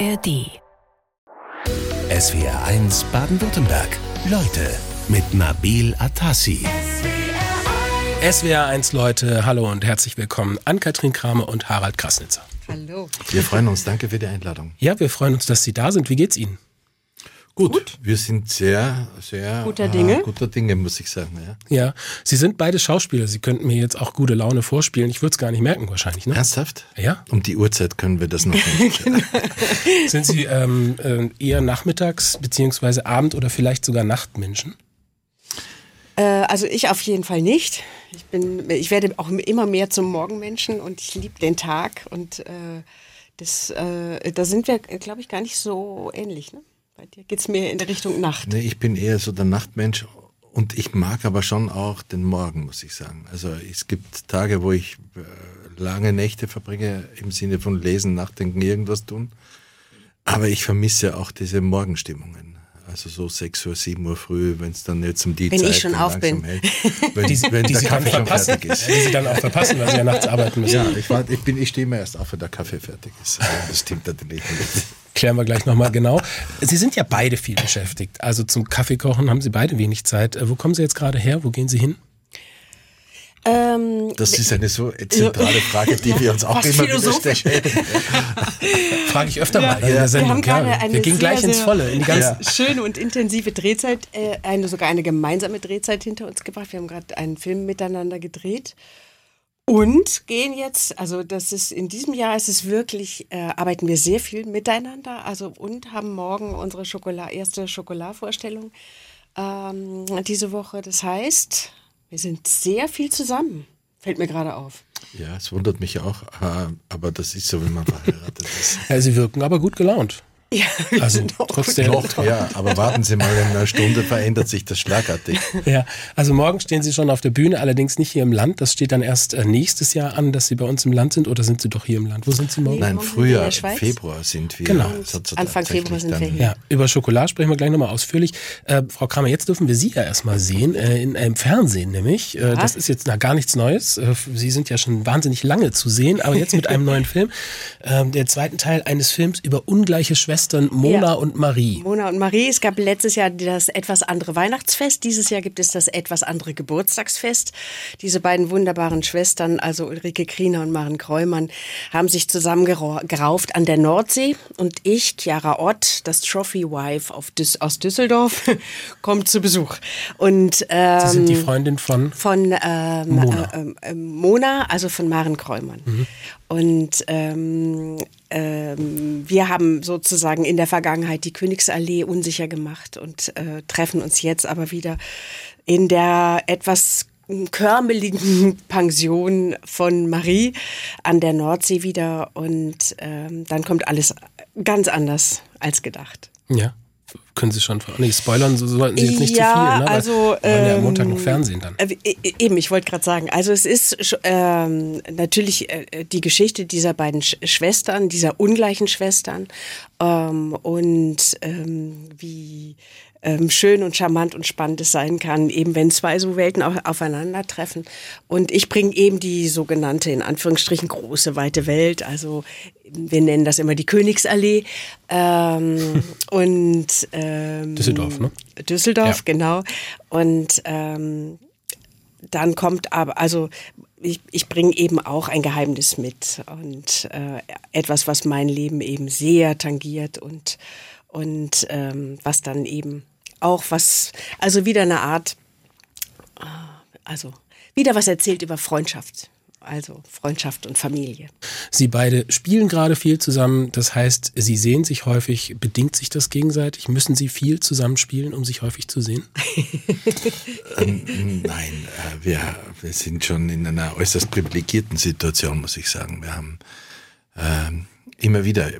ARD. SWR 1 Baden-Württemberg. Leute mit Nabil Atassi. SWR 1 Leute, hallo und herzlich willkommen an Katrin Kramer und Harald Krasnitzer. Hallo. Wir freuen uns, danke für die Einladung. Ja, wir freuen uns, dass Sie da sind. Wie geht's Ihnen? Gut, wir sind sehr, sehr Guter Dinge. Äh, guter Dinge, muss ich sagen. Ja. Ja, Sie sind beide Schauspieler. Sie könnten mir jetzt auch gute Laune vorspielen. Ich würde es gar nicht merken wahrscheinlich, ne? Ernsthaft? Ja. Um die Uhrzeit können wir das noch nicht. Sind Sie ähm, äh, eher Nachmittags- beziehungsweise Abend- oder vielleicht sogar Nachtmenschen? Äh, also ich auf jeden Fall nicht. Ich bin, ich werde auch immer mehr zum Morgenmenschen und ich liebe den Tag und äh, das, äh, da sind wir, glaube ich, gar nicht so ähnlich. Ne? Bei dir geht's mehr in der Richtung Nacht. nee, ich bin eher so der Nachtmensch und ich mag aber schon auch den Morgen, muss ich sagen. Also es gibt Tage, wo ich äh, lange Nächte verbringe im Sinne von Lesen, Nachdenken, irgendwas tun. Aber ich vermisse auch diese Morgenstimmungen. Also so 6 Uhr, 7 Uhr früh, wenn es dann jetzt um die Wenn Zeit ich schon auf langsam bin. hält, wenn, Die, wenn die der Kaffee schon fertig ist. die Sie dann auch verpassen, weil Sie ja nachts arbeiten müssen. Ja, ich, war, ich, bin, ich stehe immer erst auf, wenn der Kaffee fertig ist. Aber Das stimmt natürlich nicht. Klären wir gleich nochmal genau. Sie sind ja beide viel beschäftigt. Also zum Kaffeekochen haben Sie beide wenig Zeit. Äh, Wo kommen Sie jetzt gerade her? Wo gehen Sie hin? Ähm, Das ist eine so zentrale Frage, die wir uns auch Fast immer wieder stellen. Frage ich öfter mal hier in wir der Sendung. haben gerade ja, eine wir gehen gleich sehr, ins Volle, in die ganze, schöne und intensive Drehzeit, äh, eine sogar eine gemeinsame Drehzeit hinter uns gebracht. Wir haben gerade einen Film miteinander gedreht und gehen jetzt, also das ist in diesem Jahr ist es wirklich, äh, arbeiten wir sehr viel miteinander, also und haben morgen unsere Schokolade, erste Schokoladvorstellung ähm, diese Woche. Das heißt, wir sind sehr viel zusammen. Fällt mir gerade auf. Ja, es wundert mich auch, aber das ist so, wenn man verheiratet ist. Ja, Sie wirken aber gut gelaunt. Ja, wir Also sind auch trotz gut der- drauf. Doch, ja, aber warten Sie mal, in einer Stunde verändert sich das schlagartig. Ja, also morgen stehen Sie schon auf der Bühne, allerdings nicht hier im Land. Das steht dann erst äh, nächstes Jahr an, dass Sie bei uns im Land sind oder sind Sie doch hier im Land? Wo sind Sie morgen? Nein, Schweiz. Februar sind wir. Genau. Anfang Februar sind wir hier. Ja, über Schokolade sprechen wir gleich nochmal ausführlich. Äh, Frau Kramer, jetzt dürfen wir Sie ja erstmal sehen, äh, in einem Fernsehen nämlich. Äh, das ist jetzt na, gar nichts Neues. Äh, Sie sind ja schon wahnsinnig lange zu sehen, aber jetzt mit einem neuen Film. Äh, der zweiten Teil eines Films über ungleiche Schwestern Mona Ja. und Marie. Mona und Marie. Es gab letztes Jahr das etwas andere Weihnachtsfest. Dieses Jahr gibt es das etwas andere Geburtstagsfest. Diese beiden wunderbaren Schwestern, also Ulrike Kriener und Maren Kreumann, haben sich zusammengerauft an der Nordsee. Und ich, Chiara Ott, das Trophy Wife Düs aus Düsseldorf, kommt zu Besuch. Und ähm, Sie sind die Freundin von von ähm, Mona. Äh, ähm, ähm, Mona, also von Maren Kreumann. Und ähm, ähm, wir haben sozusagen in der Vergangenheit die Königsallee unsicher gemacht und äh, treffen uns jetzt aber wieder in der etwas körmeligen Pension von Marie an der Nordsee wieder und ähm, dann kommt alles ganz anders als gedacht. Ja. Können Sie schon nee, spoilern, so sollten Sie jetzt nicht Ja, zu viel, ne? Also, wir wollen ja am Montag ähm, noch Fernsehen dann. Äh, e- e- Eben, ich wollte gerade sagen, also es ist ähm, natürlich äh, die Geschichte dieser beiden Sch Schwestern, dieser ungleichen Schwestern ähm, und ähm, wie ähm, schön und charmant und spannend es sein kann, eben wenn zwei so Welten au aufeinandertreffen. Und ich bringe eben die sogenannte, in Anführungsstrichen, große, weite Welt, also wir nennen das immer die Königsallee. Ähm, und ähm, Düsseldorf, ne? Düsseldorf, Ja. genau. Und ähm, dann kommt aber, also ich, ich bringe eben auch ein Geheimnis mit und äh, etwas, was mein Leben eben sehr tangiert und, und ähm, was dann eben auch was, also wieder eine Art, äh, also wieder was erzählt über Freundschaft. Also Freundschaft und Familie. Sie beide spielen gerade viel zusammen. Das heißt, Sie sehen sich häufig. Bedingt sich das gegenseitig? Müssen Sie viel zusammen spielen, um sich häufig zu sehen? Ähm, nein, äh, wir, wir sind schon in einer äußerst privilegierten Situation, muss ich sagen. Wir haben ähm, immer wieder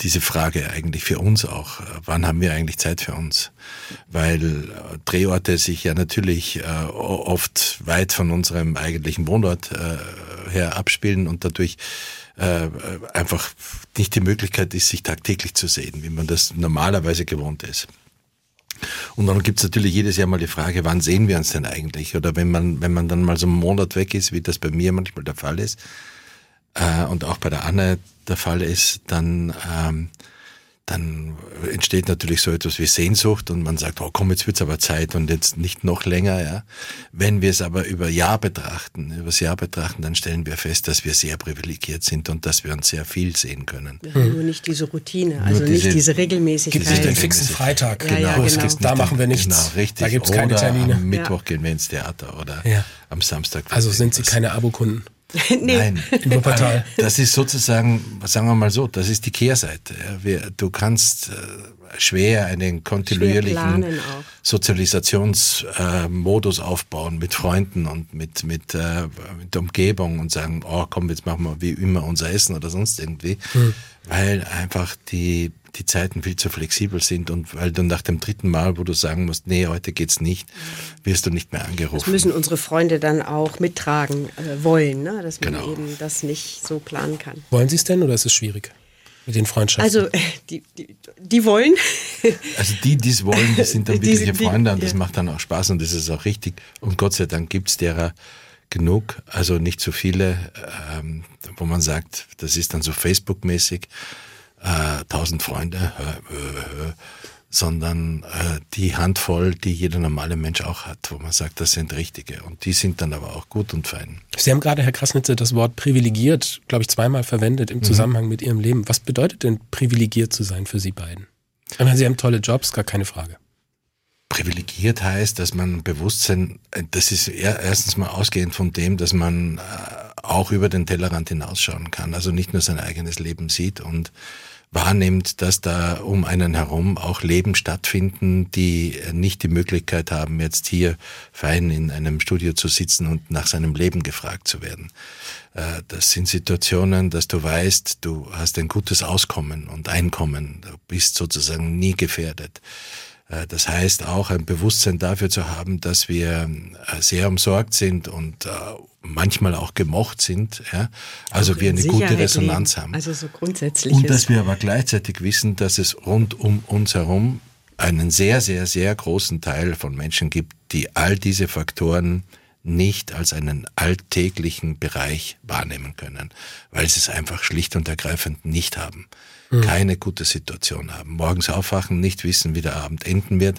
diese Frage eigentlich für uns auch, äh, wann haben wir eigentlich Zeit für uns? Weil äh, Drehorte sich ja natürlich äh, oft weit von unserem eigentlichen Wohnort her abspielen und dadurch einfach nicht die Möglichkeit ist, sich tagtäglich zu sehen, wie man das normalerweise gewohnt ist. Und dann gibt's natürlich jedes Jahr mal die Frage, wann sehen wir uns denn eigentlich? Oder wenn man, wenn man dann mal so einen Monat weg ist, wie das bei mir manchmal der Fall ist, äh, und auch bei der Anne der Fall ist, dann ähm, dann entsteht natürlich so etwas wie Sehnsucht und man sagt, oh komm, jetzt wird's aber Zeit und jetzt nicht noch länger. Ja. Wenn wir es aber über Jahr betrachten, über das Jahr betrachten, dann stellen wir fest, dass wir sehr privilegiert sind und dass wir uns sehr viel sehen können. Ja, Nur nicht diese Routine, also diese, nicht diese Regelmäßigkeit. Gibt es den fixen Freitag? Ja, ja, genau. Da machen wir nichts. Genau, richtig. Da gibt's keine Termine. am Mittwoch gehen wir ins Theater oder am Samstag. Also sind Sie keine Abokunden? nee. Nein, Wuppertal. Das ist sozusagen, sagen wir mal so, das ist die Kehrseite. Du kannst äh, schwer einen kontinuierlichen Sozialisationsmodus aufbauen mit Freunden und mit, mit, äh, mit der Umgebung und sagen, oh komm, jetzt machen wir wie immer unser Essen oder sonst irgendwie. Hm. Weil einfach die die Zeiten viel zu flexibel sind und weil du nach dem dritten Mal, wo du sagen musst, nee, heute geht's nicht, wirst du nicht mehr angerufen. Das müssen unsere Freunde dann auch mittragen äh, wollen, ne? dass man genau. eben das nicht so planen kann. Wollen Sie es denn oder ist es schwierig? Mit den Freundschaften? Also, die, die, die wollen. Also, die, die es wollen, die sind dann wirkliche Freunde und das ja. macht dann auch Spaß und das ist auch richtig. Und Gott sei Dank gibt's derer genug, also nicht so viele, ähm, wo man sagt, das ist dann so Facebook-mäßig äh, tausend Freunde, sondern äh, die Handvoll, die jeder normale Mensch auch hat, wo man sagt, das sind richtige. Und die sind dann aber auch gut und fein. Sie haben gerade, Herr Krasnitzer, das Wort privilegiert, glaube ich, zweimal verwendet im mhm. Zusammenhang mit Ihrem Leben. Was bedeutet denn privilegiert zu sein für Sie beiden? Ich meine, Sie haben tolle Jobs, gar keine Frage. Privilegiert heißt, dass man Bewusstsein, das ist erstens mal ausgehend von dem, dass man äh, auch über den Tellerrand hinausschauen kann, also nicht nur sein eigenes Leben sieht und wahrnimmt, dass da um einen herum auch Leben stattfinden, die nicht die Möglichkeit haben, jetzt hier fein in einem Studio zu sitzen und nach seinem Leben gefragt zu werden. Äh, das sind Situationen, dass du weißt, du hast ein gutes Auskommen und Einkommen, du bist sozusagen nie gefährdet. Äh, das heißt auch ein Bewusstsein dafür zu haben, dass wir äh, sehr umsorgt sind und äh, manchmal auch gemocht sind, ja. Also wir eine Sicherheit gute Resonanz leben. haben. Also so grundsätzlich. Und dass wir aber gleichzeitig wissen, dass es rund um uns herum einen sehr, sehr, sehr großen Teil von Menschen gibt, die all diese Faktoren nicht als einen alltäglichen Bereich wahrnehmen können, weil sie es einfach schlicht und ergreifend nicht haben mhm. keine gute Situation haben. Morgens aufwachen, nicht wissen, wie der Abend enden wird,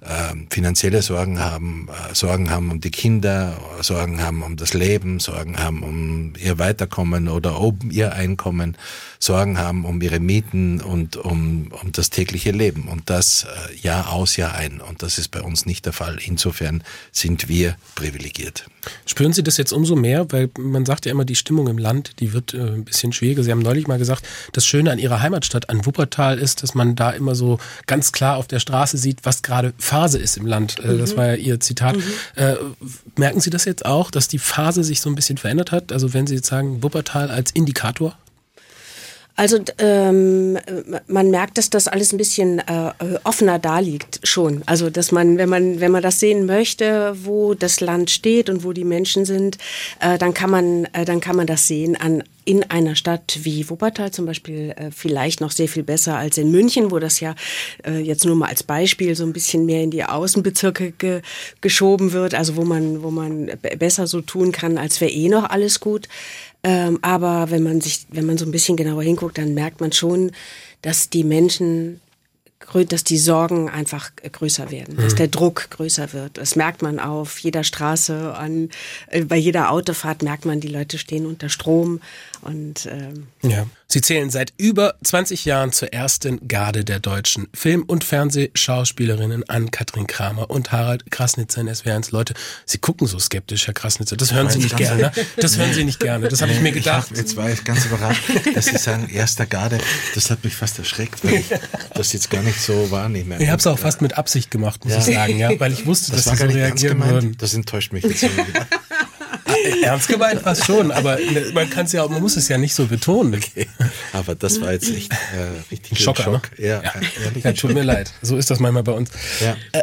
äh, finanzielle Sorgen haben, äh, Sorgen haben um die Kinder, Sorgen haben um das Leben, Sorgen haben um ihr Weiterkommen oder um ihr Einkommen, Sorgen haben um ihre Mieten und um, um das tägliche Leben. Und das äh, Jahr aus, Jahr ein. Und das ist bei uns nicht der Fall. Insofern sind wir privilegiert. Spüren Sie das jetzt umso mehr? Weil man sagt ja immer, die Stimmung im Land, die wird äh, ein bisschen schwieriger. Sie haben neulich mal gesagt, das Schöne an Ihrer Heimatstadt, an Wuppertal, ist, dass man da immer so ganz klar auf der Straße sieht, was gerade Phase ist im Land. Äh, mhm. Das war ja Ihr Zitat. Mhm. Äh, merken Sie das jetzt auch, dass die Phase sich so ein bisschen verändert hat? Also wenn Sie jetzt sagen, Wuppertal als Indikator? Also ähm, man merkt, dass das alles ein bisschen äh, offener da liegt schon. Also dass man, wenn man, wenn man das sehen möchte, wo das Land steht und wo die Menschen sind, äh, dann kann man, äh, dann kann man das sehen an in einer Stadt wie Wuppertal zum Beispiel äh, vielleicht noch sehr viel besser als in München, wo das ja äh, jetzt nur mal als Beispiel so ein bisschen mehr in die Außenbezirke ge geschoben wird, also wo man, wo man besser so tun kann, als wäre eh noch alles gut. Ähm, aber wenn man sich, wenn man so ein bisschen genauer hinguckt, dann merkt man schon, dass die Menschen dass die Sorgen einfach größer werden, dass mhm. der Druck größer wird. Das merkt man auf jeder Straße, an, äh, bei jeder Autofahrt merkt man, die Leute stehen unter Strom und ähm, ja. Sie zählen seit über 20 Jahren zur ersten Garde der deutschen Film- und Fernsehschauspielerinnen an Katrin Kramer und Harald Krasnitzer in SWR1. Leute, Sie gucken so skeptisch, Herr Krasnitzer. Das hören Sie nicht gerne. Das hören Sie nicht gerne. Das habe ich mir gedacht. Ich hab, jetzt war ich ganz überrascht, dass Sie sagen, erster Garde. Das hat mich fast erschreckt, weil ich das jetzt gar nicht so wahrnehme. Ich habe es auch fast mit Absicht gemacht, muss ja. ich sagen, ja, weil ich wusste, das dass Sie so reagieren würden. Das enttäuscht mich jetzt. Ernst gemeint fast schon, aber man kann es ja, man muss es ja nicht so betonen. Okay. Aber das war jetzt echt äh, richtig Schocker, Schock. Ne? Ja, ja. ja tut mir leid. So ist das manchmal bei uns. Ja. Äh,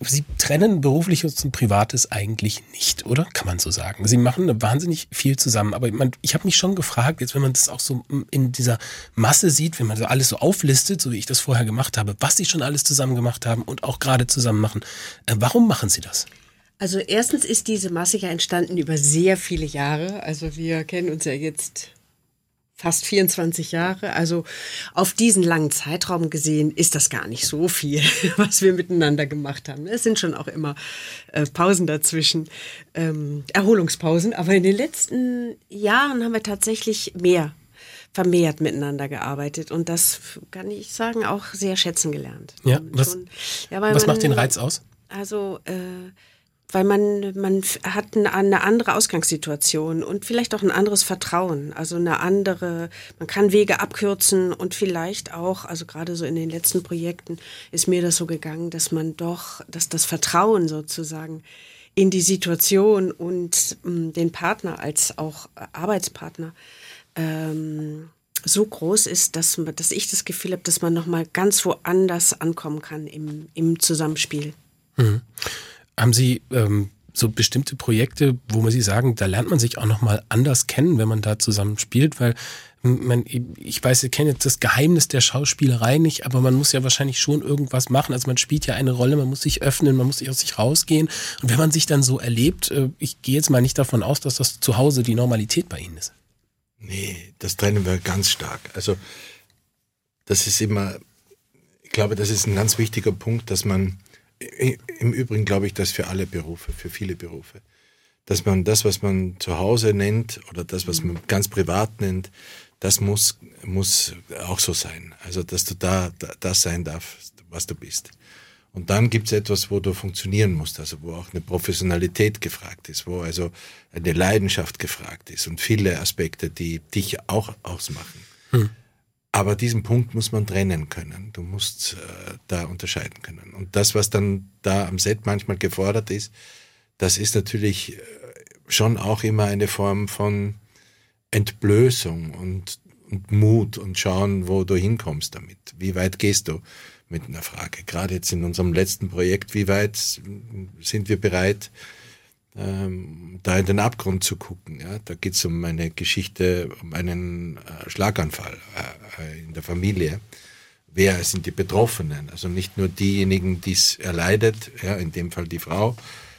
Sie trennen berufliches und privates eigentlich nicht, oder? Kann man so sagen. Sie machen wahnsinnig viel zusammen. Aber man, ich habe mich schon gefragt, jetzt wenn man das auch so in dieser Masse sieht, wenn man so alles so auflistet, so wie ich das vorher gemacht habe, was Sie schon alles zusammen gemacht haben und auch gerade zusammen machen. Äh, warum machen Sie das? Also erstens ist diese Masse ja entstanden über sehr viele Jahre. Also wir kennen uns ja jetzt fast 24 Jahre. Also auf diesen langen Zeitraum gesehen ist das gar nicht so viel, was wir miteinander gemacht haben. Es sind schon auch immer äh, Pausen dazwischen, ähm, Erholungspausen. Aber in den letzten Jahren haben wir tatsächlich mehr vermehrt miteinander gearbeitet und das kann ich sagen auch sehr schätzen gelernt. Ja, was, schon, ja, was man, macht den Reiz aus? Also äh, weil man, man hat eine andere Ausgangssituation und vielleicht auch ein anderes Vertrauen, also eine andere, man kann Wege abkürzen und vielleicht auch, also gerade so in den letzten Projekten ist mir das so gegangen, dass man doch, dass das Vertrauen sozusagen in die Situation und den Partner als auch Arbeitspartner ähm, so groß ist, dass, dass ich das Gefühl habe, dass man nochmal ganz woanders ankommen kann im, im Zusammenspiel. Mhm. Haben Sie ähm, so bestimmte Projekte, wo man Sie sagen, da lernt man sich auch nochmal anders kennen, wenn man da zusammen spielt, weil man, ich weiß, ihr kennt jetzt das Geheimnis der Schauspielerei nicht, aber man muss ja wahrscheinlich schon irgendwas machen. Also man spielt ja eine Rolle, man muss sich öffnen, man muss sich aus sich rausgehen. Und wenn man sich dann so erlebt, äh, ich gehe jetzt mal nicht davon aus, dass das zu Hause die Normalität bei Ihnen ist. Nee, das trennen wir ganz stark. Also das ist immer, ich glaube, das ist ein ganz wichtiger Punkt, dass man im Übrigen glaube ich, dass für alle Berufe, für viele Berufe, dass man das, was man zu Hause nennt oder das, was man ganz privat nennt, das muss, muss auch so sein. Also, dass du da, da das sein darfst, was du bist. Und dann gibt es etwas, wo du funktionieren musst, also wo auch eine Professionalität gefragt ist, wo also eine Leidenschaft gefragt ist und viele Aspekte, die dich auch ausmachen. Hm. Aber diesen Punkt muss man trennen können. Du musst äh, da unterscheiden können. Und das, was dann da am Set manchmal gefordert ist, das ist natürlich äh, schon auch immer eine Form von Entblößung und, und Mut und schauen, wo du hinkommst damit. Wie weit gehst du mit einer Frage? Gerade jetzt in unserem letzten Projekt, wie weit sind wir bereit, ähm, da in den Abgrund zu gucken. Ja? Da geht es um eine Geschichte, um einen äh, Schlaganfall äh, in der Familie. Wer sind die Betroffenen? Also nicht nur diejenigen, die es erleidet, ja, in dem Fall die Frau,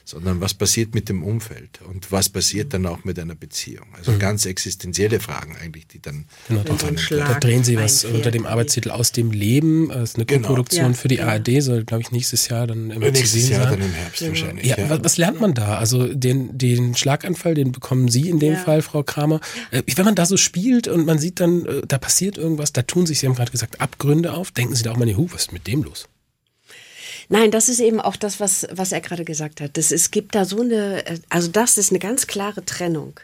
sondern was passiert mit dem Umfeld und was passiert dann auch mit einer Beziehung. Also mhm. ganz existenzielle Fragen eigentlich, die dann... Genau, da, da, drehen Sie was unter dem Arbeitstitel Aus dem Leben. Das ist eine genau. Co-Produktion ja, für die ja. ARD, soll glaube ich nächstes Jahr dann immer Nächstes Jahr sein. dann im Herbst ja. wahrscheinlich. Ja, was, was, lernt man da? Also den, den Schlaganfall, den bekommen Sie in dem Fall, Frau Kramer. Äh, wenn man da so spielt und man sieht dann, äh, da passiert irgendwas, da tun sich, Sie haben gerade gesagt, Abgründe auf, denken Sie da auch mal, hu, was ist mit dem los? Nein, das ist eben auch das, was, was er gerade gesagt hat. Das, es gibt da so eine, also das ist eine ganz klare Trennung.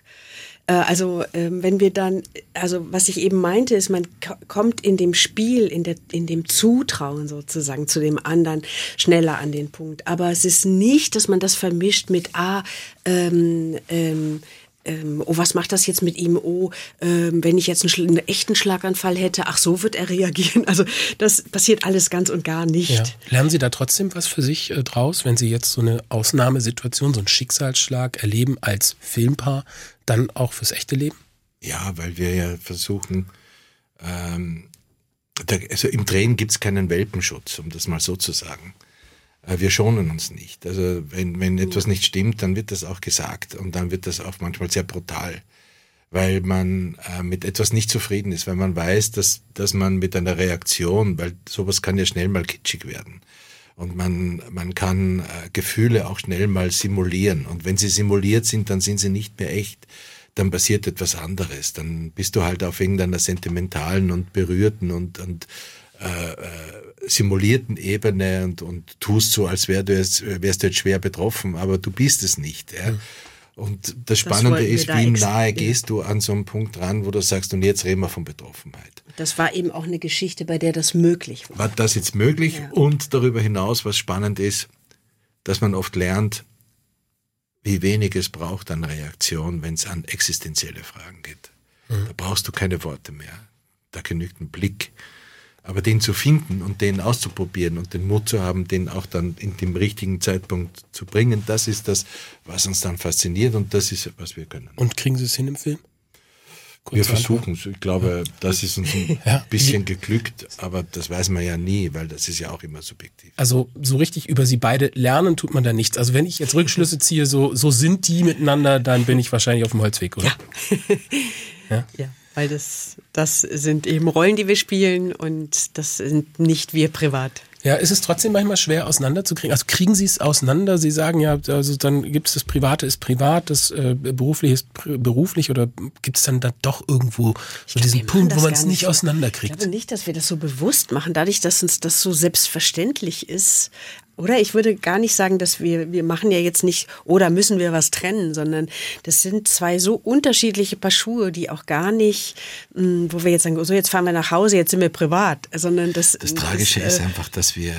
Äh, also ähm, wenn wir dann, also was ich eben meinte, ist, man kommt in dem Spiel, in, der, in dem Zutrauen sozusagen zu dem anderen schneller an den Punkt. Aber es ist nicht, dass man das vermischt mit, ah, ähm, ähm, ähm, oh, was macht das jetzt mit ihm? Oh, ähm, wenn ich jetzt einen, einen, echten Schlaganfall hätte, ach, so wird er reagieren. Also das passiert alles ganz und gar nicht. Ja. Lernen Sie da trotzdem was für sich äh, draus, wenn Sie jetzt so eine Ausnahmesituation, so einen Schicksalsschlag erleben als Filmpaar, dann auch fürs echte Leben? Ja, weil wir ja versuchen, ähm, da, also im Drehen gibt es keinen Welpenschutz, um das mal so zu sagen. Äh, wir schonen uns nicht. Also wenn, wenn etwas nicht stimmt, dann wird das auch gesagt und dann wird das auch manchmal sehr brutal, weil man äh, mit etwas nicht zufrieden ist, weil man weiß, dass, dass man mit einer Reaktion, weil sowas kann ja schnell mal kitschig werden. Und man, man kann äh, Gefühle auch schnell mal simulieren. Und wenn sie simuliert sind, dann sind sie nicht mehr echt. Dann passiert etwas anderes. Dann bist du halt auf irgendeiner sentimentalen und berührten und, und äh, äh, simulierten Ebene und, und tust so, als wär du jetzt, wärst du jetzt schwer betroffen, aber du bist es nicht. Ja. Mhm. Und das Spannende das ist, wie nahe gehst du an so einen Punkt ran, wo du sagst, und jetzt reden wir von Betroffenheit. Das war eben auch eine Geschichte, bei der das möglich war. War das jetzt möglich? Ja. Und darüber hinaus, was spannend ist, dass man oft lernt, wie wenig es braucht an Reaktion, wenn es an existenzielle Fragen geht. Mhm. Da brauchst du keine Worte mehr. Da genügt ein Blick, aber den zu finden und den auszuprobieren und den Mut zu haben, den auch dann in dem richtigen Zeitpunkt zu bringen, das ist das, was uns dann fasziniert und das ist, was wir können. Und kriegen Sie es hin im Film? Kurz wir versuchen es. Ich glaube, das ist uns ein ja. bisschen geglückt, aber das weiß man ja nie, weil das ist ja auch immer subjektiv. Also so richtig über sie beide lernen tut man da nichts. Also wenn ich jetzt Rückschlüsse ziehe, so, so sind die miteinander, dann bin ich wahrscheinlich auf dem Holzweg, oder? Ja. ja? ja. Weil das, das sind eben Rollen, die wir spielen und das sind nicht wir privat. Ja, ist es trotzdem manchmal schwer auseinanderzukriegen? Also kriegen Sie es auseinander? Sie sagen ja, also dann gibt es das Private ist privat, das äh, Berufliche ist beruflich oder gibt es dann da doch irgendwo so glaub, diesen Punkt, wo man es nicht auseinanderkriegt? Ich glaube nicht, dass wir das so bewusst machen, dadurch, dass uns das so selbstverständlich ist. Oder ich würde gar nicht sagen, dass wir, wir machen ja jetzt nicht, oder müssen wir was trennen, sondern das sind zwei so unterschiedliche Paar Schuhe, die auch gar nicht, hm, wo wir jetzt sagen, so jetzt fahren wir nach Hause, jetzt sind wir privat, sondern das. Das Tragische das, äh, ist einfach, dass wir,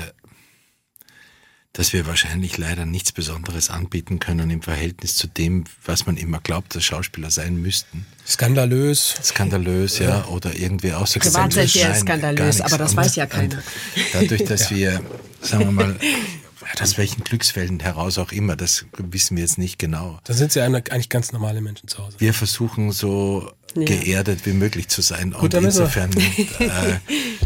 dass wir wahrscheinlich leider nichts Besonderes anbieten können im Verhältnis zu dem, was man immer glaubt, dass Schauspieler sein müssten. Skandalös. Skandalös, ja, ja. oder irgendwie außergewöhnlich. Privat seid ihr skandalös, aber das weiß ja keiner. dadurch, dass ja. wir sagen wir mal, aus welchen Glücksfällen heraus auch immer, das wissen wir jetzt nicht genau. Da sind sie eigentlich ganz normale Menschen zu Hause. Wir versuchen so ja. geerdet wie möglich zu sein. Gut, und insofern äh,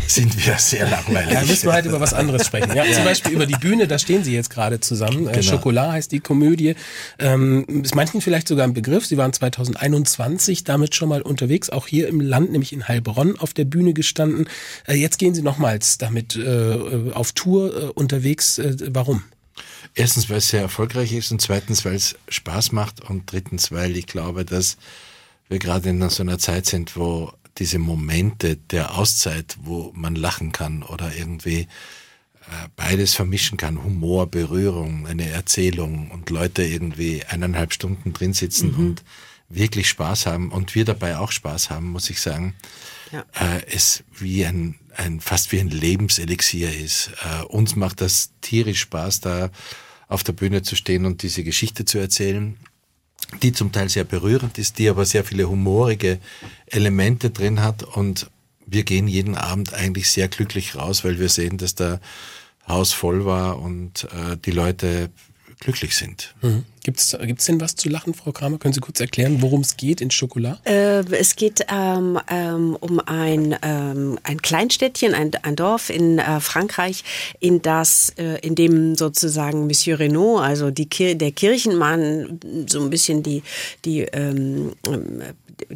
sind wir sehr langweilig. Ja, müssen wir halt über was anderes sprechen. Ja, ja. Zum Beispiel über die Bühne, da stehen Sie jetzt gerade zusammen. Äh, genau. Schokolade heißt die Komödie. Ähm, ist manchen vielleicht sogar ein Begriff. Sie waren 2021 damit schon mal unterwegs, auch hier im Land, nämlich in Heilbronn auf der Bühne gestanden. Äh, jetzt gehen Sie nochmals damit äh, auf Tour äh, unterwegs. Äh, warum? Erstens, weil es sehr erfolgreich ist und zweitens, weil es Spaß macht und drittens, weil ich glaube, dass wir gerade in so einer Zeit sind, wo diese Momente der Auszeit, wo man lachen kann oder irgendwie äh, beides vermischen kann, Humor, Berührung, eine Erzählung und Leute irgendwie eineinhalb Stunden drin sitzen mhm. und wirklich Spaß haben und wir dabei auch Spaß haben, muss ich sagen, ja. äh, es wie ein, ein fast wie ein Lebenselixier ist. Äh, uns macht das tierisch Spaß, da auf der Bühne zu stehen und diese Geschichte zu erzählen die zum Teil sehr berührend ist, die aber sehr viele humorige Elemente drin hat. Und wir gehen jeden Abend eigentlich sehr glücklich raus, weil wir sehen, dass der Haus voll war und äh, die Leute glücklich sind. Mhm. Gibt es gibt's denn was zu lachen, Frau Kramer? Können Sie kurz erklären, worum es geht in Schokolade? Äh, es geht ähm, ähm, um ein, ähm, ein Kleinstädtchen, ein, ein Dorf in äh, Frankreich, in das, äh, in dem sozusagen Monsieur Renault, also die Kir der Kirchenmann, so ein bisschen die, die, ähm,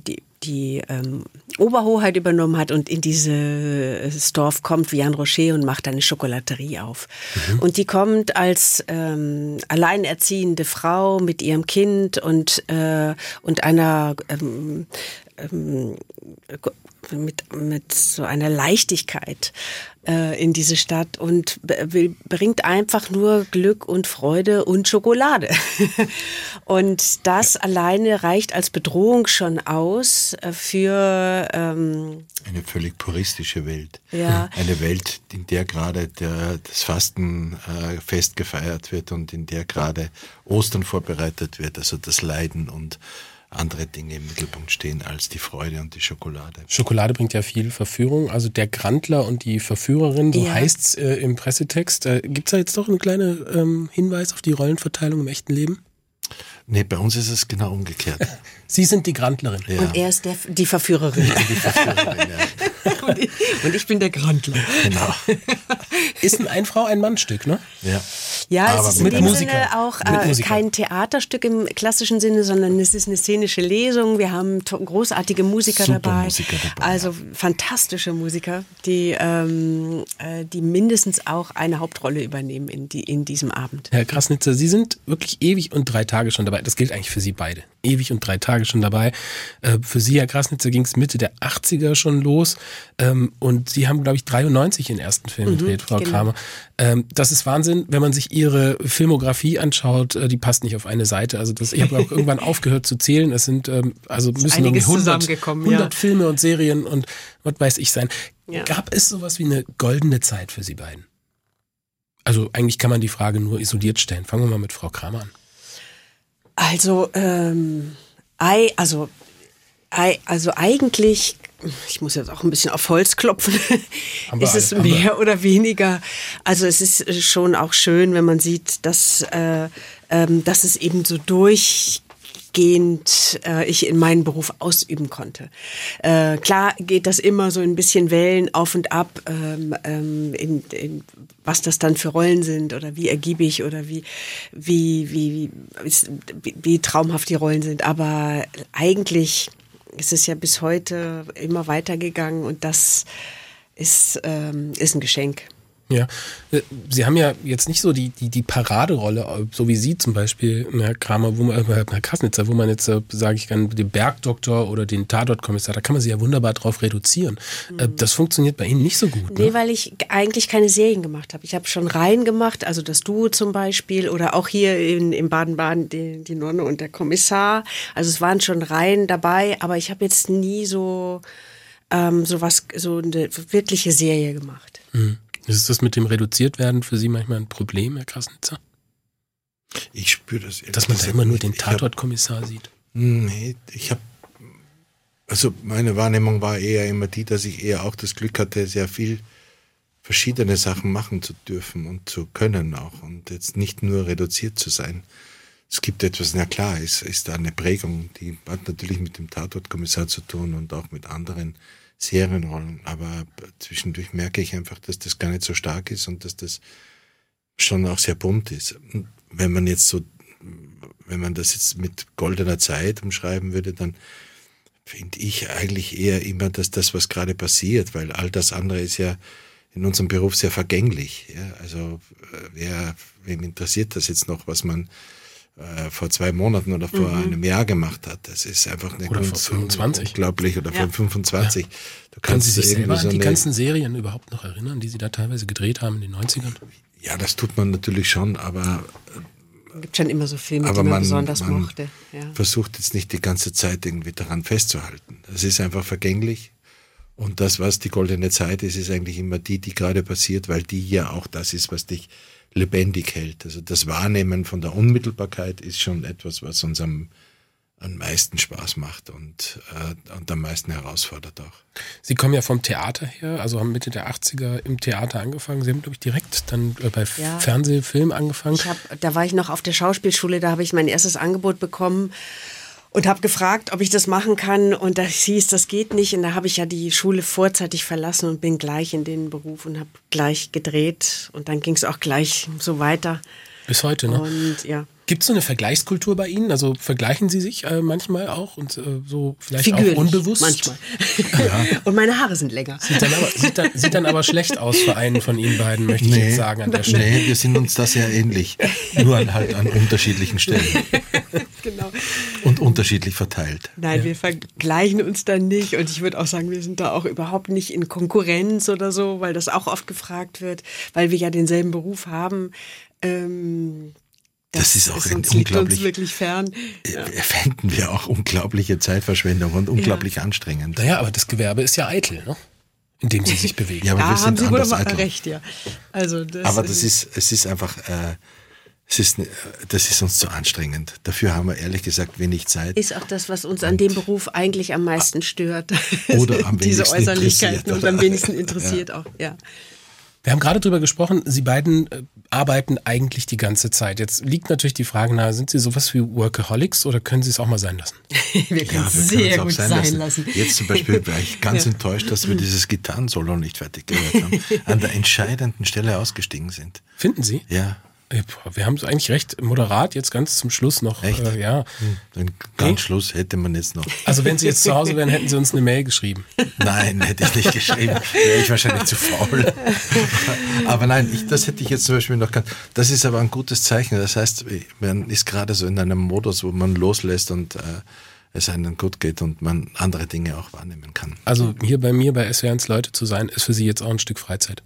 die die ähm, Oberhoheit übernommen hat und in dieses Dorf kommt Vian Rocher und macht eine Schokolaterie auf. Mhm. Und die kommt als ähm, alleinerziehende Frau mit ihrem Kind und, äh, und einer ähm, ähm, mit, mit so einer Leichtigkeit äh, in diese Stadt und bringt einfach nur Glück und Freude und Schokolade. und das alleine reicht als Bedrohung schon aus äh, für ähm, eine völlig puristische Welt. Ja. Eine Welt, in der gerade der, das Fastenfest äh, gefeiert wird und in der gerade Ostern vorbereitet wird, also das Leiden und andere Dinge im Mittelpunkt stehen als die Freude und die Schokolade. Schokolade bringt ja viel Verführung. Also der Grandler und die Verführerin, so ja. heißt's äh, im Pressetext. Äh, Gibt es da jetzt doch einen kleinen ähm, Hinweis auf die Rollenverteilung im echten Leben? Nee, bei uns ist es genau umgekehrt. Sie sind die Grandlerin. Ja. Und er ist der, die Verführerin. die Verführerin ja. und, ich, und, ich, bin der Grandler. Genau. Ist ein Ein-Frau, Ein-Mann-Stück, ne? Ja. Ja, Aber es ist mit in dem Musiker. Sinne auch äh, kein Theaterstück im klassischen Sinne, sondern es ist eine szenische Lesung. Wir haben großartige Musiker dabei. Musiker dabei. Also ja. fantastische Musiker, die, ähm, äh, die mindestens auch eine Hauptrolle übernehmen in, die, in diesem Abend. Herr Krasnitzer, Sie sind wirklich ewig und drei Tage schon dabei. Das gilt eigentlich für Sie beide. Ewig und drei Tage schon dabei. Äh, für Sie, Herr Krasnitzer, ging es Mitte der 80er schon los. Ähm, und Sie haben, glaube ich, 93 den ersten Film mhm, gedreht, Frau genau. Kramer. Ähm, das ist Wahnsinn, wenn man sich Ihre Filmografie anschaut, äh, die passt nicht auf eine Seite. Also das, ich habe auch irgendwann aufgehört zu zählen. Es sind ähm, also müssen irgendwie 100, 100 ja. Filme und Serien und was weiß ich sein. Ja. Gab es sowas wie eine goldene Zeit für Sie beiden? Also eigentlich kann man die Frage nur isoliert stellen. Fangen wir mal mit Frau Kramer an. Also, ähm, also, also eigentlich ich muss jetzt auch ein bisschen auf Holz klopfen, ist es mehr oder weniger. Also es ist schon auch schön, wenn man sieht, dass, äh, ähm, dass es eben so durchgehend äh, ich in meinen Beruf ausüben konnte. Äh, klar geht das immer so ein bisschen Wellen auf und ab, ähm, ähm, in, in, was das dann für Rollen sind oder wie ergiebig oder wie, wie, wie, wie, wie traumhaft die Rollen sind. Aber eigentlich es ist ja bis heute immer weitergegangen und das ist, ähm, ist ein Geschenk. Ja, äh, Sie haben ja jetzt nicht so die, die, die Paraderolle, äh, so wie Sie zum Beispiel, Herr Kramer, wo man, äh, Herr Krasnitzer, wo man jetzt, sage ich kann, den Bergdoktor oder den Tatortkommissar, da kann man sich ja wunderbar drauf reduzieren. Mhm. Das funktioniert bei Ihnen nicht so gut. Ne? Nee, weil ich eigentlich keine Serien gemacht habe. Ich habe schon Reihen gemacht, also das Duo zum Beispiel oder auch hier in, in Baden-Baden die, die Nonne und der Kommissar. Also es waren schon Reihen dabei, aber ich habe jetzt nie so, ähm, so was, so eine wirkliche Serie gemacht. Mhm. Ist das mit dem Reduziertwerden für Sie manchmal ein Problem, Herr Krasnitzer? Ich spüre das. Dass man da immer nur den Tatortkommissar sieht? Nee, ich habe, also meine Wahrnehmung war eher immer die, dass ich eher auch das Glück hatte, sehr viel verschiedene Sachen machen zu dürfen und zu können auch und jetzt nicht nur reduziert zu sein. Es gibt etwas, na klar, es ist da eine Prägung, die hat natürlich mit dem Tatortkommissar zu tun und auch mit anderen Serienrollen. Aber zwischendurch merke ich einfach, dass das gar nicht so stark ist und dass das schon auch sehr bunt ist. Und wenn man jetzt so, wenn man das jetzt mit goldener Zeit umschreiben würde, dann finde ich eigentlich eher immer, dass das, was gerade passiert, weil all das andere ist ja in unserem Beruf sehr vergänglich. Ja? Also äh, wer, wem interessiert das jetzt noch, was man äh, vor zwei Monaten oder vor mhm. einem Jahr gemacht hat. Das ist einfach eine oder Kunst, vor 25. unglaublich oder ja. vor 25. Ja. Du Können Sie sich selber an die ganzen Serien überhaupt noch erinnern, die Sie da teilweise gedreht haben in den 90ern? Ja, das tut man natürlich schon, aber es gibt schon immer so Filme, die man, man besonders man mochte. Ja. Versucht jetzt nicht die ganze Zeit irgendwie daran festzuhalten. Das ist einfach vergänglich. Und das, was die goldene Zeit ist, ist eigentlich immer die, die gerade passiert, weil die ja auch das ist, was dich lebendig hält. Also das Wahrnehmen von der Unmittelbarkeit ist schon etwas, was uns am, am meisten Spaß macht und, äh, und am meisten herausfordert auch. Sie kommen ja vom Theater her, also haben Mitte der 80er im Theater angefangen. Sie haben, glaube ich, direkt dann äh, bei ja. Fernsehfilm angefangen. Ich hab, da war ich noch auf der Schauspielschule, da habe ich mein erstes Angebot bekommen und habe gefragt, ob ich das machen kann und da hieß, das geht nicht und da habe ich ja die Schule vorzeitig verlassen und bin gleich in den Beruf und habe gleich gedreht und dann ging es auch gleich so weiter. Bis heute, ne? Und ja. Gibt es so eine Vergleichskultur bei Ihnen? Also vergleichen Sie sich äh, manchmal auch und äh, so vielleicht Figürlich, auch unbewusst? Manchmal. ja. Und meine Haare sind länger. Sieht dann, aber, sieht, dann, sieht dann aber schlecht aus für einen von Ihnen beiden, möchte nee, ich jetzt sagen an der Stelle. Nee, wir sind uns da sehr ähnlich. Nur an, halt an unterschiedlichen Stellen. genau. Und unterschiedlich verteilt. Nein, ja. wir vergleichen uns da nicht. Und ich würde auch sagen, wir sind da auch überhaupt nicht in Konkurrenz oder so, weil das auch oft gefragt wird, weil wir ja denselben Beruf haben. Ähm, das, das ist auch ist ein unglaublich. Uns wirklich fern. Ja. Fänden wir auch unglaubliche Zeitverschwendung und unglaublich ja. anstrengend. Naja, aber das Gewerbe ist ja eitel, ne? in dem sie sich bewegen. Ja, aber da wir sind haben Sie wohl recht, ja. Also das aber das ist, es ist einfach, äh, es ist, das ist uns zu anstrengend. Dafür haben wir ehrlich gesagt wenig Zeit. Ist auch das, was uns an dem Beruf eigentlich am meisten stört. Oder am wenigsten Diese Äußerlichkeiten und am wenigsten interessiert ja. auch, ja. Wir haben gerade drüber gesprochen, Sie beiden äh, arbeiten eigentlich die ganze Zeit. Jetzt liegt natürlich die Frage nahe, sind Sie sowas wie Workaholics oder können Sie es auch mal sein lassen? wir können ja, es sehr gut sein lassen. lassen. Jetzt zum Beispiel war ich ganz ja. enttäuscht, dass wir dieses Gitarrensolo nicht fertig gehört haben. An der entscheidenden Stelle ausgestiegen sind. Finden Sie? Ja. Wir haben es eigentlich recht moderat jetzt ganz zum Schluss noch. Echt? Äh, ja. Hm, dann ganz hey. Schluss hätte man jetzt noch. Also wenn Sie jetzt zu Hause wären, hätten Sie uns eine Mail geschrieben. Nein, hätte ich nicht geschrieben. Wäre ich wahrscheinlich zu faul. aber nein, ich, das hätte ich jetzt zum Beispiel noch ganz. Das ist aber ein gutes Zeichen. Das heißt, man ist gerade so in einem Modus, wo man loslässt und äh, es einem gut geht und man andere Dinge auch wahrnehmen kann. Also hier bei mir bei SW1 Leute zu sein, ist für Sie jetzt auch ein Stück Freizeit.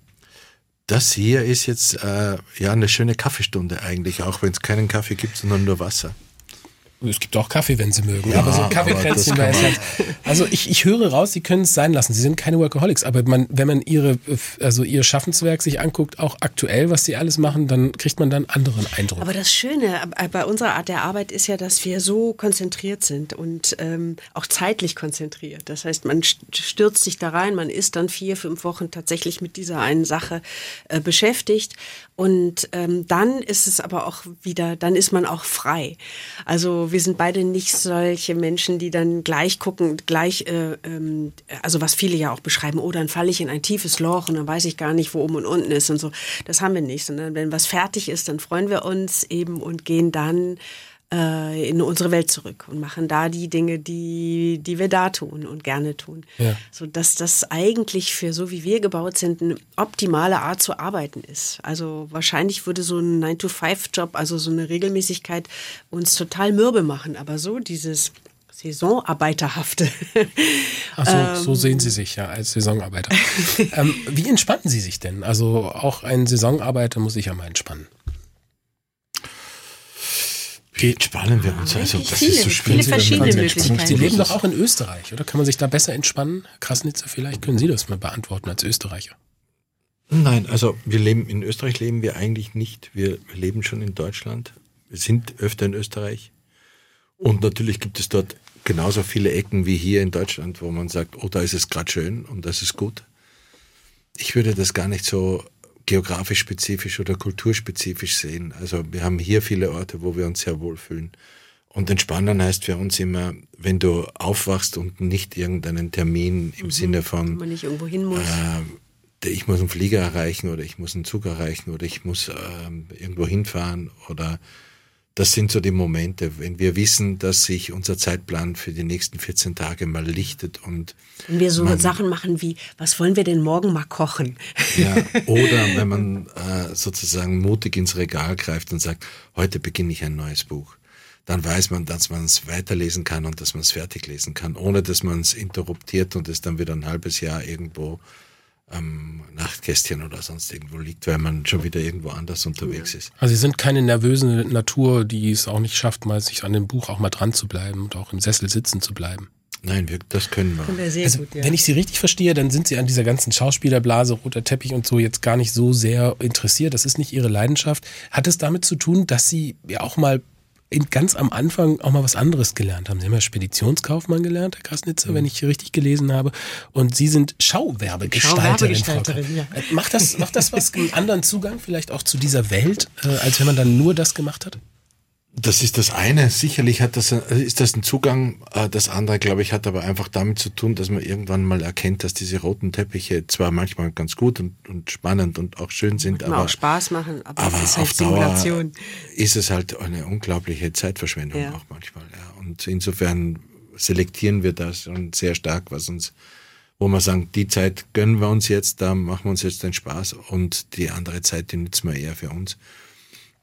Das hier ist jetzt äh, ja eine schöne Kaffeestunde eigentlich, auch wenn es keinen Kaffee gibt, sondern nur Wasser. Es gibt auch Kaffee, wenn Sie mögen. Ja, aber so Kaffeekränzchen bei halt, Also ich, ich höre raus, Sie können es sein lassen. Sie sind keine Workaholics, aber man, wenn man ihre, also ihr Schaffenswerk sich anguckt, auch aktuell, was Sie alles machen, dann kriegt man dann anderen Eindruck. Aber das Schöne bei unserer Art der Arbeit ist ja, dass wir so konzentriert sind und ähm, auch zeitlich konzentriert. Das heißt, man stürzt sich da rein, man ist dann vier, fünf Wochen tatsächlich mit dieser einen Sache äh, beschäftigt und ähm, dann ist es aber auch wieder, dann ist man auch frei. Also wir sind beide nicht solche Menschen, die dann gleich gucken, gleich, äh, ähm, also was viele ja auch beschreiben, oh, dann falle ich in ein tiefes Loch und dann weiß ich gar nicht, wo oben und unten ist und so. Das haben wir nicht, sondern wenn was fertig ist, dann freuen wir uns eben und gehen dann äh, in unsere Welt zurück und machen da die Dinge, die, die wir da tun und gerne tun. Ja. So dass das eigentlich für so wie wir gebaut sind, eine optimale Art zu arbeiten ist. Also wahrscheinlich würde so ein 9-to-5-Job, also so eine Regelmäßigkeit uns total mürbe machen. Aber so dieses Saisonarbeiterhafte. Ach so, ähm, so sehen Sie sich ja als Saisonarbeiter. ähm, wie entspannen Sie sich denn? Also auch ein Saisonarbeiter muss sich ja mal entspannen. Wie entspannen wir uns? Also, das viele, ist so schwierig. Viele verschiedene Möglichkeiten. Sie leben doch auch in Österreich, oder? Kann man sich da besser entspannen? Krasnitzer, vielleicht können Sie das mal beantworten als Österreicher. Nein, also wir leben in Österreich leben wir eigentlich nicht. Wir leben schon in Deutschland. Wir sind öfter in Österreich. Und natürlich gibt es dort genauso viele Ecken wie hier in Deutschland, wo man sagt, oh, da ist es gerade schön und das ist gut. Ich würde das gar nicht so geografisch spezifisch oder kulturspezifisch sehen. Also wir haben hier viele Orte, wo wir uns sehr wohlfühlen. Und entspannen heißt für uns immer, wenn du aufwachst und nicht irgendeinen Termin im mhm, Sinne von, man nicht irgendwo hin muss. Äh, ich muss einen Flieger erreichen oder ich muss einen Zug erreichen oder ich muss äh, irgendwo hinfahren oder das sind so die Momente, wenn wir wissen, dass sich unser Zeitplan für die nächsten 14 Tage mal lichtet und wenn wir so man, Sachen machen wie, was wollen wir denn morgen mal kochen? Ja, oder wenn man äh, sozusagen mutig ins Regal greift und sagt, heute beginne ich ein neues Buch dann weiß man, dass man es weiterlesen kann und dass man es fertig lesen kann, ohne dass man es interruptiert und es dann wieder ein halbes Jahr irgendwo am Nachtkästchen oder sonst irgendwo liegt, weil man schon wieder irgendwo anders unterwegs ist. Also Sie sind keine nervöse Natur, die es auch nicht schafft, mal sich an dem Buch auch mal dran zu bleiben und auch im Sessel sitzen zu bleiben. Nein, wir, das können wir. Können wir sehr also, gut, ja. Wenn ich Sie richtig verstehe, dann sind Sie an dieser ganzen Schauspielerblase, roter Teppich und so jetzt gar nicht so sehr interessiert. Das ist nicht Ihre Leidenschaft. Hat es damit zu tun, dass Sie ja auch mal ganz am Anfang auch mal was anderes gelernt haben. Sie haben ja Speditionskaufmann gelernt, Herr Krasnitzer, mhm. wenn ich richtig gelesen habe. Und Sie sind Schauwerbegestalterin. Schauwerbegestalterin ja. Macht, das, macht das was, einen anderen Zugang vielleicht auch zu dieser Welt, äh, als wenn man dann nur das gemacht hat? Das ist das eine. Sicherlich hat das, ist das ein Zugang. Äh, das andere, glaube ich, hat aber einfach damit zu tun, dass man irgendwann mal erkennt, dass diese roten Teppiche zwar manchmal ganz gut und, und spannend und auch schön sind, aber auch Spaß machen, aber, aber ist halt auf Dauer ist es halt eine unglaubliche Zeitverschwendung ja. auch manchmal. Ja. Und insofern selektieren wir das und sehr stark, was uns, wo wir sagen, die Zeit gönnen wir uns jetzt, da machen wir uns jetzt den Spaß und die andere Zeit, die nützen wir eher für uns.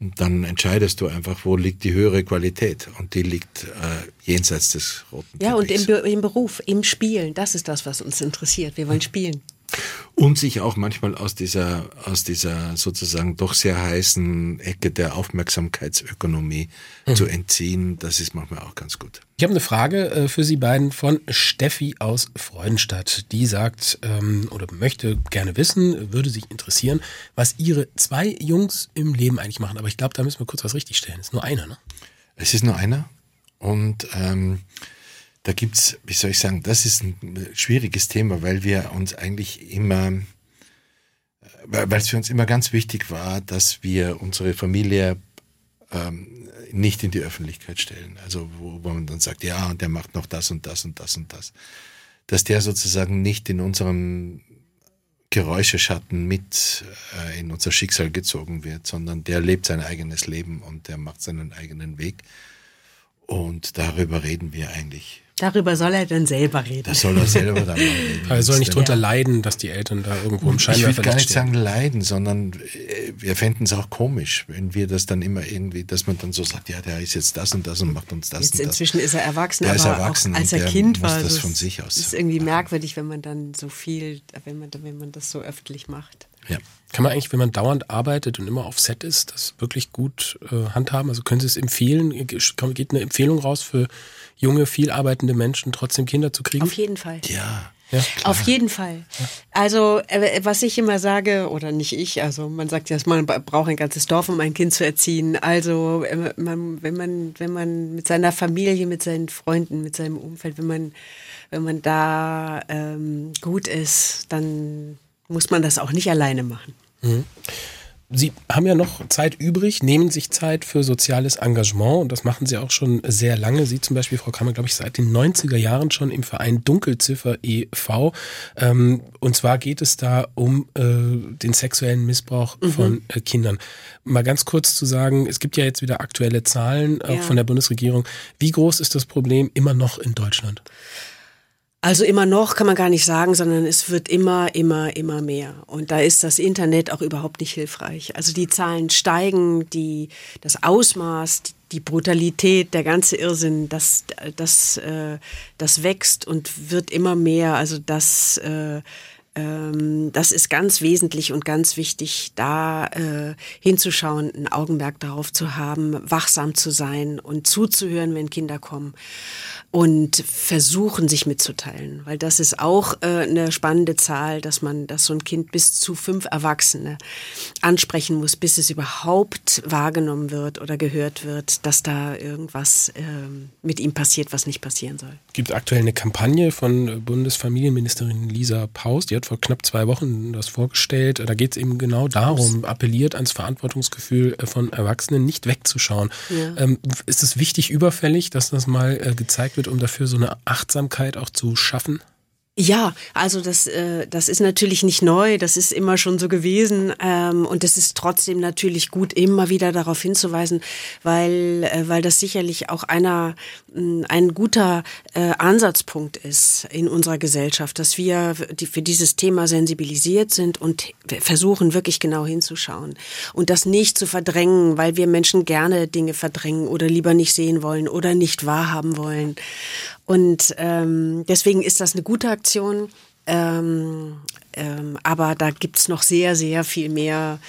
Und dann entscheidest du einfach, wo liegt die höhere Qualität. Und die liegt äh, jenseits des roten Ja, Teppichs. und im, im Beruf, im Spielen, das ist das, was uns interessiert. Wir wollen spielen und sich auch manchmal aus dieser, aus dieser sozusagen doch sehr heißen Ecke der Aufmerksamkeitsökonomie mhm. zu entziehen. Das ist manchmal auch ganz gut. Ich habe eine Frage äh, für Sie beiden von Steffi aus Freudenstadt. Die sagt ähm, oder möchte gerne wissen, würde sich interessieren, was Ihre zwei Jungs im Leben eigentlich machen. Aber ich glaube, da müssen wir kurz was richtigstellen. Es ist nur einer, ne? Es ist nur einer. Und ähm, da gibt's, wie soll ich sagen, das ist ein schwieriges Thema, weil wir uns eigentlich immer, weil es für uns immer ganz wichtig war, dass wir unsere Familie ähm, nicht in die Öffentlichkeit stellen. Also wo, wo man dann sagt, ja, und der macht noch das und das und das und das. Dass der sozusagen nicht in unserem Geräuscheschatten mit äh, in unser Schicksal gezogen wird, sondern der lebt sein eigenes Leben und der macht seinen eigenen Weg. Und darüber reden wir eigentlich Darüber soll er dann selber reden. Das soll er selber dann reden. er soll nicht drunter ja. leiden, dass die Eltern da irgendwo im Scheinwerfer Ich will gar nicht stehen. sagen leiden, sondern äh, wir fänden es auch komisch, wenn wir das dann immer irgendwie, dass man dann so sagt, ja, der ist jetzt das und das und macht uns das jetzt und das. Inzwischen ist er erwachsen, der aber ist erwachsen als er Kind war, das von sich aus. ist irgendwie merkwürdig, wenn man dann so viel, wenn man, wenn man das so öffentlich macht. Ja. Kann man eigentlich, wenn man dauernd arbeitet und immer auf Set ist, das wirklich gut äh, handhaben? Also können Sie es empfehlen? Geht eine Empfehlung raus für junge, viel arbeitende Menschen trotzdem Kinder zu kriegen? Auf jeden Fall. Ja. Ja, Auf jeden Fall. Also, äh, was ich immer sage, oder nicht ich, also man sagt ja, man braucht ein ganzes Dorf, um ein Kind zu erziehen. Also, äh, man, wenn man, wenn man mit seiner Familie, mit seinen Freunden, mit seinem Umfeld, wenn man, wenn man da ähm, gut ist, dann muss man das auch nicht alleine machen. Mhm. Sie haben ja noch Zeit übrig, nehmen sich Zeit für soziales Engagement und das machen Sie auch schon sehr lange. Sie zum Beispiel, Frau Kammer, glaube ich, seit den 90er Jahren schon im Verein Dunkelziffer e.V. Ähm, und zwar geht es da um äh, den sexuellen Missbrauch mhm. von äh, Kindern. Mal ganz kurz zu sagen, es gibt ja jetzt wieder aktuelle Zahlen auch ja. von der Bundesregierung. Wie groß ist das Problem immer noch in Deutschland? Also immer noch kann man gar nicht sagen, sondern es wird immer, immer, immer mehr. Und da ist das Internet auch überhaupt nicht hilfreich. Also die Zahlen steigen, die, das Ausmaß, die Brutalität, der ganze Irrsinn, das, das, äh, das wächst und wird immer mehr. Also das, äh, ähm, das ist ganz wesentlich und ganz wichtig, da äh, hinzuschauen, ein Augenmerk darauf zu haben, wachsam zu sein und zuzuhören, wenn Kinder kommen und versuchen, sich mitzuteilen. Weil das ist auch äh, eine spannende Zahl, dass man, dass so ein Kind bis zu fünf Erwachsene ansprechen muss, bis es überhaupt wahrgenommen wird oder gehört wird, dass da irgendwas äh, mit ihm passiert, was nicht passieren soll. Gibt aktuell eine Kampagne von Bundesfamilienministerin Lisa Paus, die hat vor knapp zwei Wochen das vorgestellt. Da geht es eben genau darum, appelliert ans Verantwortungsgefühl von Erwachsenen, nicht wegzuschauen. Ja. Ähm, ist es wichtig, überfällig, dass das mal äh, gezeigt wird? wird, um dafür so eine Achtsamkeit auch zu schaffen? Ja, also das, äh, das ist natürlich nicht neu, das ist immer schon so gewesen ähm, und es ist trotzdem natürlich gut, immer wieder darauf hinzuweisen, weil, äh, weil das sicherlich auch einer, äh, ein guter äh, Ansatzpunkt ist in unserer Gesellschaft, dass wir die, für dieses Thema sensibilisiert sind und versuchen wirklich genau hinzuschauen und das nicht zu verdrängen, weil wir Menschen gerne Dinge verdrängen oder lieber nicht sehen wollen oder nicht wahrhaben wollen. Und ähm, deswegen ist das eine gute Aktion. Ähm, ähm, aber da gibt's noch sehr, sehr viel mehr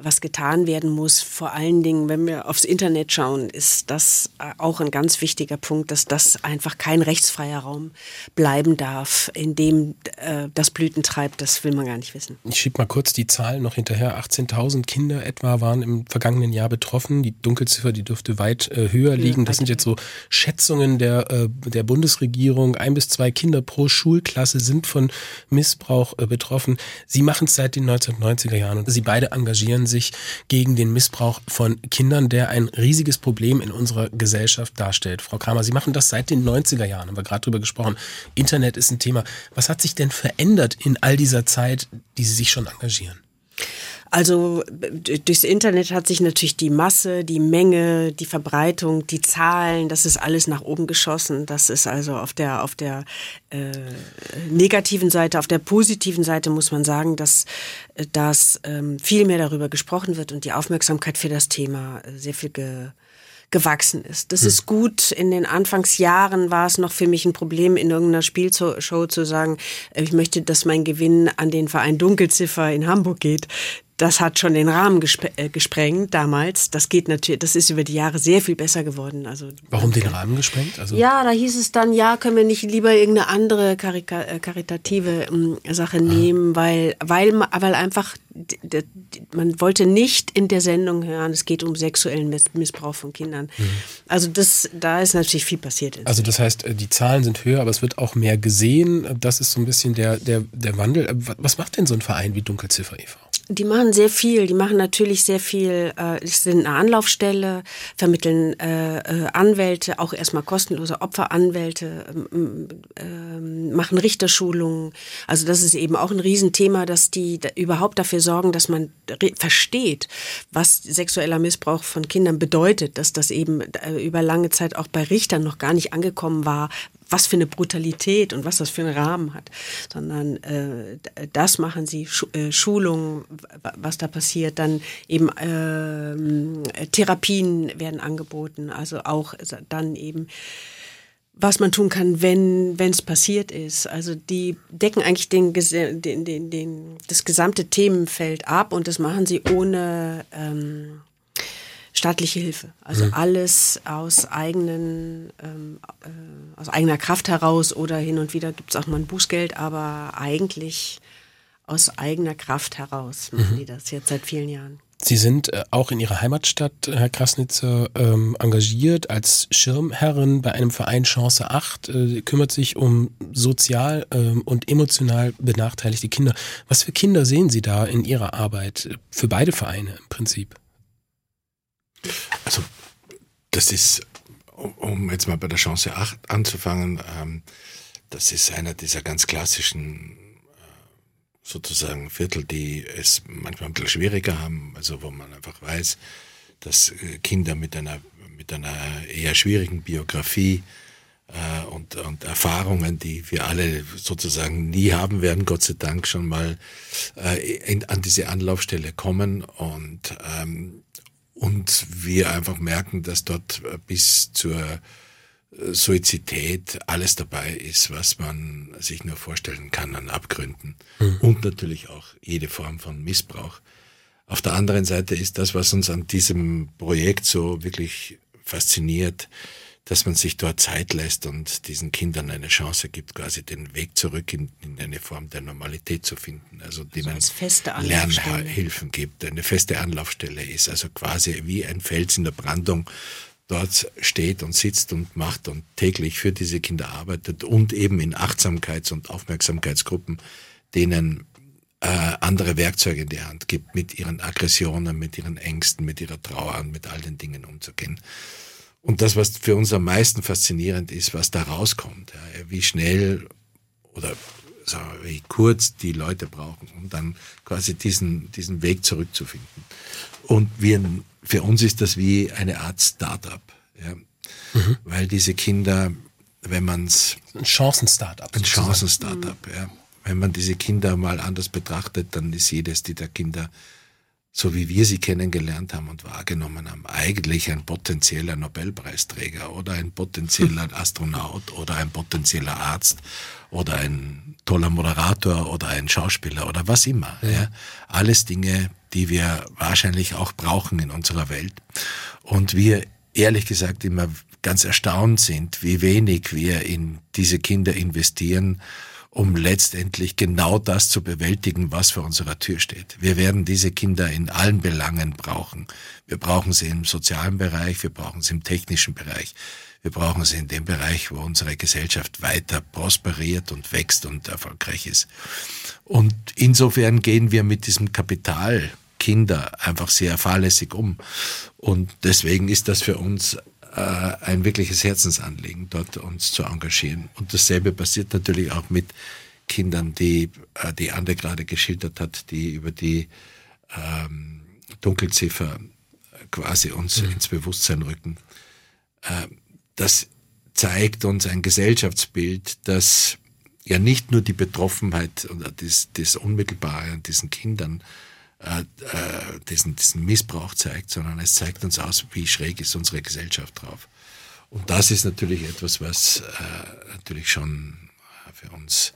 was getan werden muss. Vor allen Dingen, wenn wir aufs Internet schauen, ist das äh, auch ein ganz wichtiger Punkt, dass das einfach kein rechtsfreier Raum bleiben darf, in dem äh, das Blüten treibt. Das will man gar nicht wissen. Ich schiebe mal kurz die Zahlen noch hinterher. 18.000 Kinder etwa waren im vergangenen Jahr betroffen. Die Dunkelziffer, die dürfte weit äh, höher liegen. Das sind jetzt so Schätzungen der, äh, der Bundesregierung. Ein bis zwei Kinder pro Schulklasse sind von Missbrauch äh, betroffen. Sie machen es seit den 1990er Jahren und Sie beide engagieren sich gegen den Missbrauch von Kindern, der ein riesiges Problem in unserer Gesellschaft darstellt. Frau Kramer, Sie machen das seit den 90er Jahren, haben wir gerade drüber gesprochen. Internet ist ein Thema. Was hat sich denn verändert in all dieser Zeit, die Sie sich schon engagieren? Also durchs Internet hat sich natürlich die Masse, die Menge, die Verbreitung, die Zahlen, das ist alles nach oben geschossen. Das ist also auf der auf der äh, negativen Seite, auf der positiven Seite muss man sagen, dass dass ähm, viel mehr darüber gesprochen wird und die Aufmerksamkeit für das Thema sehr viel ge gewachsen ist. Das hm. ist gut. In den Anfangsjahren war es noch für mich ein Problem, in irgendeiner Spielshow zu sagen, ich möchte, dass mein Gewinn an den Verein Dunkelziffer in Hamburg geht das hat schon den Rahmen gespre äh, gesprengt damals. Das geht natürlich, das ist über die Jahre sehr viel besser geworden. Also warum den Rahmen gesprengt? Also ja, da hieß es dann, ja, können wir nicht lieber irgendeine andere karika äh, karitative äh, Sache nehmen, weil weil weil einfach man wollte nicht in der Sendung hören, es geht um sexuellen Missbrauch von Kindern. Mhm. Also das, da ist natürlich viel passiert. Also das heißt, äh, die Zahlen sind höher, aber es wird auch mehr gesehen. Das ist so ein bisschen der, der, der Wandel. Äh, was macht denn so ein Verein wie Dunkelziffer e.V.? Die machen sehr viel. Die machen natürlich sehr viel. Äh, sind eine Anlaufstelle, vermitteln äh, äh, Anwälte, auch erstmal kostenlose Opferanwälte, ähm, äh, machen Richterschulungen. Also das ist eben auch ein Riesenthema, dass die da überhaupt dafür sorgen, dass man versteht, was sexueller Missbrauch von Kindern bedeutet, dass das eben äh, über lange Zeit auch bei Richtern noch gar nicht angekommen war, was für eine Brutalität und was das für einen Rahmen hat, sondern äh, das machen sie, Schu äh, Schulungen, was da passiert, dann eben äh, Therapien werden angeboten, also auch dann eben was man tun kann, wenn es passiert ist. Also die decken eigentlich den, den, den, den, das gesamte Themenfeld ab und das machen sie ohne ähm, staatliche Hilfe. Also mhm. alles aus eigenen, ähm, äh, aus eigener Kraft heraus oder hin und wieder gibt es auch mal ein Bußgeld, aber eigentlich aus eigener Kraft heraus machen mhm. die das jetzt seit vielen Jahren. Sie sind äh, auch in Ihrer Heimatstadt, Herr Krasnitzer, ähm, engagiert als Schirmherrin bei einem Verein Chance 8, äh, kümmert sich um sozial ähm, und emotional benachteiligte Kinder. Was für Kinder sehen Sie da in Ihrer Arbeit für beide Vereine im Prinzip? Also das ist, um jetzt mal bei der Chance 8 anzufangen, ähm, das ist einer dieser ganz klassischen sozusagen Viertel, die es manchmal ein bisschen schwieriger haben, also wo man einfach weiß, dass äh, Kinder mit einer, mit einer eher schwierigen Biografie äh, und, und Erfahrungen, die wir alle sozusagen nie haben werden, Gott sei Dank schon mal äh, in, an diese Anlaufstelle kommen. Und, ähm, und wir einfach merken, dass dort bis zur Suizidität alles dabei ist, was man sich nur vorstellen kann an Abgründen. Mhm. Und natürlich auch jede Form von Missbrauch. Auf der anderen Seite ist das, was uns an diesem Projekt so wirklich fasziniert, dass man sich dort Zeit lässt und diesen Kindern eine Chance gibt, quasi den Weg zurück in, in eine Form der Normalität zu finden. Also denen also Lernhilfen gibt, eine feste Anlaufstelle ist, also quasi wie ein Fels in der Brandung, dort steht und sitzt und macht und täglich für diese Kinder arbeitet und eben in Achtsamkeits- und Aufmerksamkeitsgruppen denen äh, andere Werkzeuge in die Hand gibt, mit ihren Aggressionen, mit ihren Ängsten, mit ihrer Trauer und mit all den Dingen umzugehen. Und das, was für uns am meisten faszinierend ist, was da rauskommt, ja, wie schnell oder sagen wir, wie kurz die Leute brauchen, um dann quasi diesen, diesen Weg zurückzufinden. Und wir für uns ist das wie eine Art Startup, ja. Mhm. weil diese Kinder, wenn man es ein Chancen-Startup, ein Chancen-Startup, mhm. ja, wenn man diese Kinder mal anders betrachtet, dann ist jedes dieser Kinder so wie wir sie kennengelernt haben und wahrgenommen haben, eigentlich ein potenzieller Nobelpreisträger oder ein potenzieller Astronaut oder ein potenzieller Arzt oder ein toller Moderator oder ein Schauspieler oder was immer. Ja. Ja. Alles Dinge, die wir wahrscheinlich auch brauchen in unserer Welt. Und wir ehrlich gesagt immer ganz erstaunt sind, wie wenig wir in diese Kinder investieren um letztendlich genau das zu bewältigen, was vor unserer Tür steht. Wir werden diese Kinder in allen Belangen brauchen. Wir brauchen sie im sozialen Bereich, wir brauchen sie im technischen Bereich, wir brauchen sie in dem Bereich, wo unsere Gesellschaft weiter prosperiert und wächst und erfolgreich ist. Und insofern gehen wir mit diesem Kapital Kinder einfach sehr fahrlässig um. Und deswegen ist das für uns ein wirkliches Herzensanliegen, dort uns zu engagieren. Und dasselbe passiert natürlich auch mit Kindern, die äh, die Ande gerade geschildert hat, die über die ähm, Dunkelziffer quasi uns mhm. ins Bewusstsein rücken. Äh, das zeigt uns ein Gesellschaftsbild, das ja nicht nur die Betroffenheit oder das, das Unmittelbare an diesen Kindern äh, äh, diesen, diesen Missbrauch zeigt, sondern es zeigt uns aus, wie schräg ist unsere Gesellschaft drauf. Und das ist natürlich etwas, was äh, natürlich schon für uns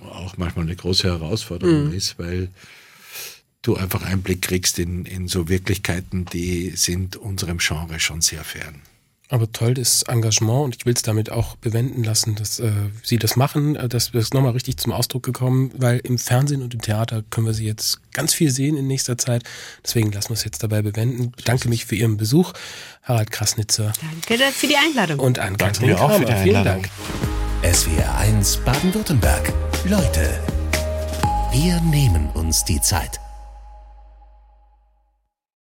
auch manchmal eine große Herausforderung mhm. ist, weil du einfach Einblick kriegst in, in so Wirklichkeiten, die sind unserem Genre schon sehr fern. Aber toll das Engagement und ich will es damit auch bewenden lassen, dass äh, Sie das machen. Äh, das ist nochmal richtig zum Ausdruck gekommen, weil im Fernsehen und im Theater können wir Sie jetzt ganz viel sehen in nächster Zeit. Deswegen lassen wir es jetzt dabei bewenden. Bedanke mich für Ihren Besuch, Harald Krasnitzer. Danke für die Einladung. Und an Katrin. Auch für die Vielen Dank. SWR 1 Baden-Württemberg. Leute, wir nehmen uns die Zeit.